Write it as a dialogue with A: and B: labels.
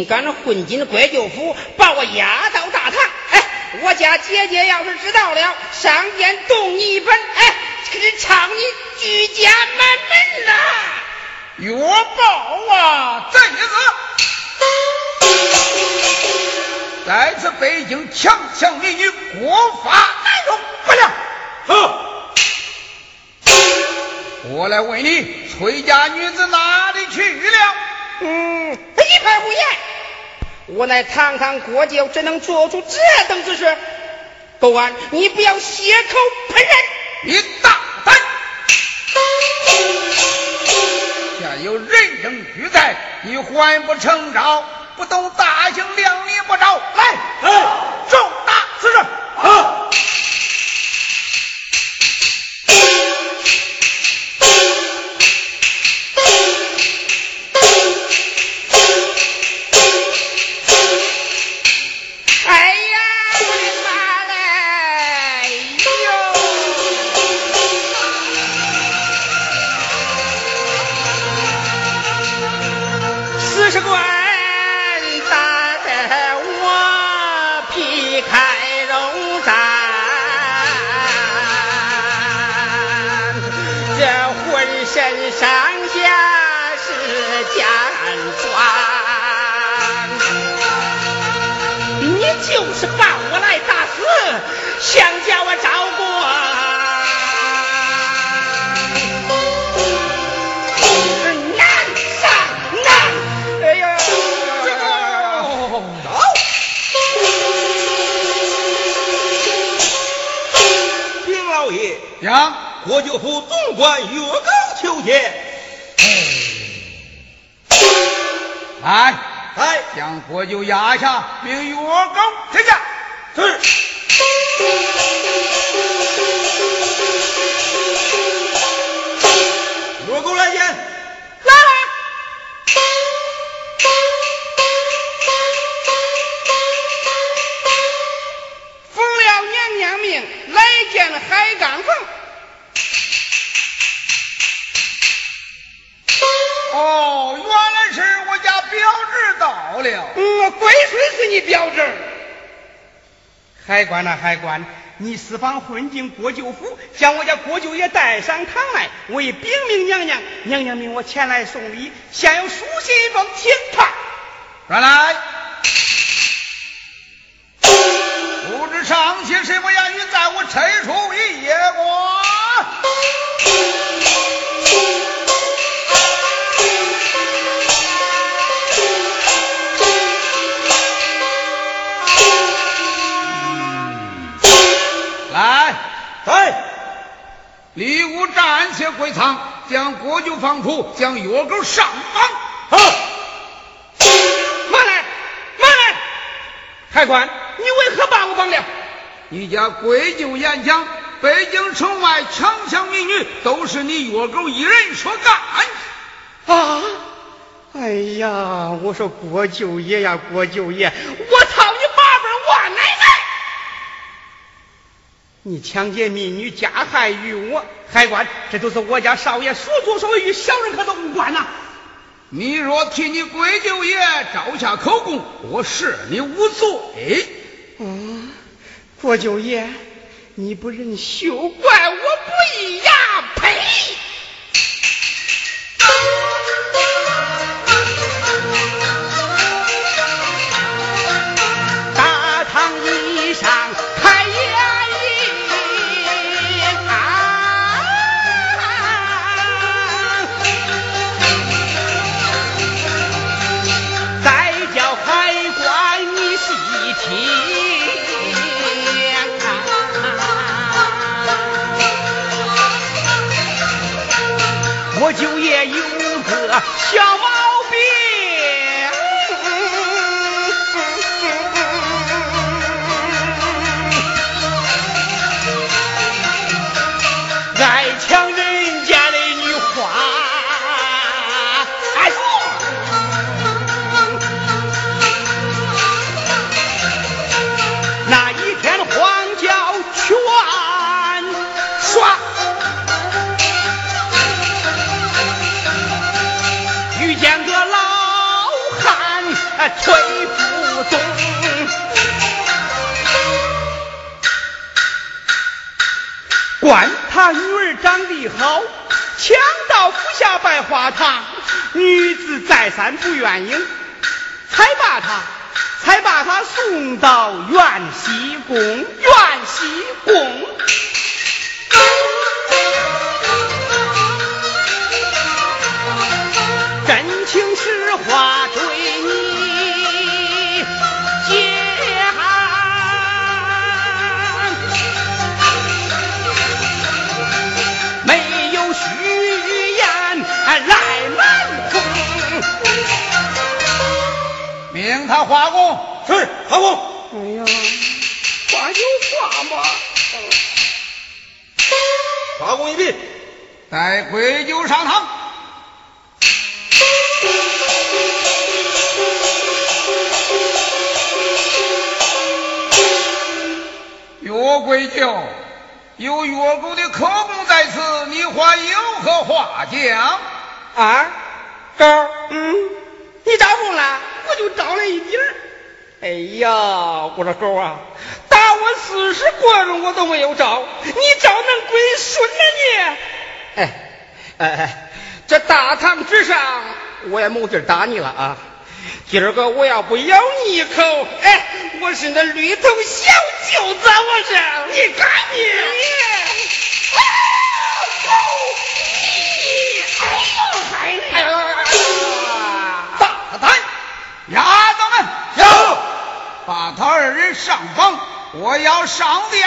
A: 竟敢混进国舅府，把我押到大堂。哎，我家姐姐要是知道了，上殿动你一本，哎，可是唱你居家满门呐！
B: 岳报啊，这子，在此北京强抢民女，国法难容，不了。
C: 好，
B: 我来问你，崔家女子哪里去了？
A: 嗯，一派胡言！我乃堂堂国舅，怎能做出这等之事？狗安，你不要血口喷人！
B: 你大胆！现有人证俱在，你还不成招？不懂大刑量力不着？来，重
A: 是把我来打死，想叫我照顾？难上难！哎呀，
C: 国舅府总管岳高求见。
B: 来。
C: 来，
B: 将国舅压下，命岳高天下。
C: 是。岳高来见。
A: 来了。奉了娘娘命，来见海刚凤。
B: 哦，原到了。
A: 嗯，贵孙是你表侄。海关呐，海关，你私访混进国舅府，将我家国舅爷带上堂来，为禀明娘娘。娘娘命我前来送礼，现有书信一封，请看。
B: 转来。不知上写什么言语，在我陈处一夜过。李武暂且归仓，将国舅放出，将药狗上
C: 绑。
A: 好，慢来，慢来，海关，你为何把我绑了？
B: 你家贵舅演讲，北京城外强抢民女，都是你药狗一人所干。
A: 啊！哎呀，我说国舅爷呀，国舅爷，我你抢劫民女，加害于我，海关，这都是我家少爷所作所为，与小人可都无关呐！
B: 你若替你鬼舅爷招下口供，我赦你无罪。
A: 嗯，国舅爷，你不认休怪我不义呀！呸！他女儿长得好，强到府下百花堂，女子再三不愿意，才把他，才把他送到元熙宫。元熙宫。真情实话对
B: 带归酒上堂。岳贵酒，有岳狗的口供在此，你还有何话讲？
A: 啊，高，嗯，你招供了，我就招了一点。哎呀，我说狗啊，打我四十棍我都没有招，你招能归顺呢你？哎哎哎，这大堂之上我也没地打你了啊。今儿个我要不咬你一口，哎，我是那绿头小舅子，我是你看你！哎呦，哎呦，
B: 大胆！丫头们，
C: 有
B: 把他二人上房，我要上殿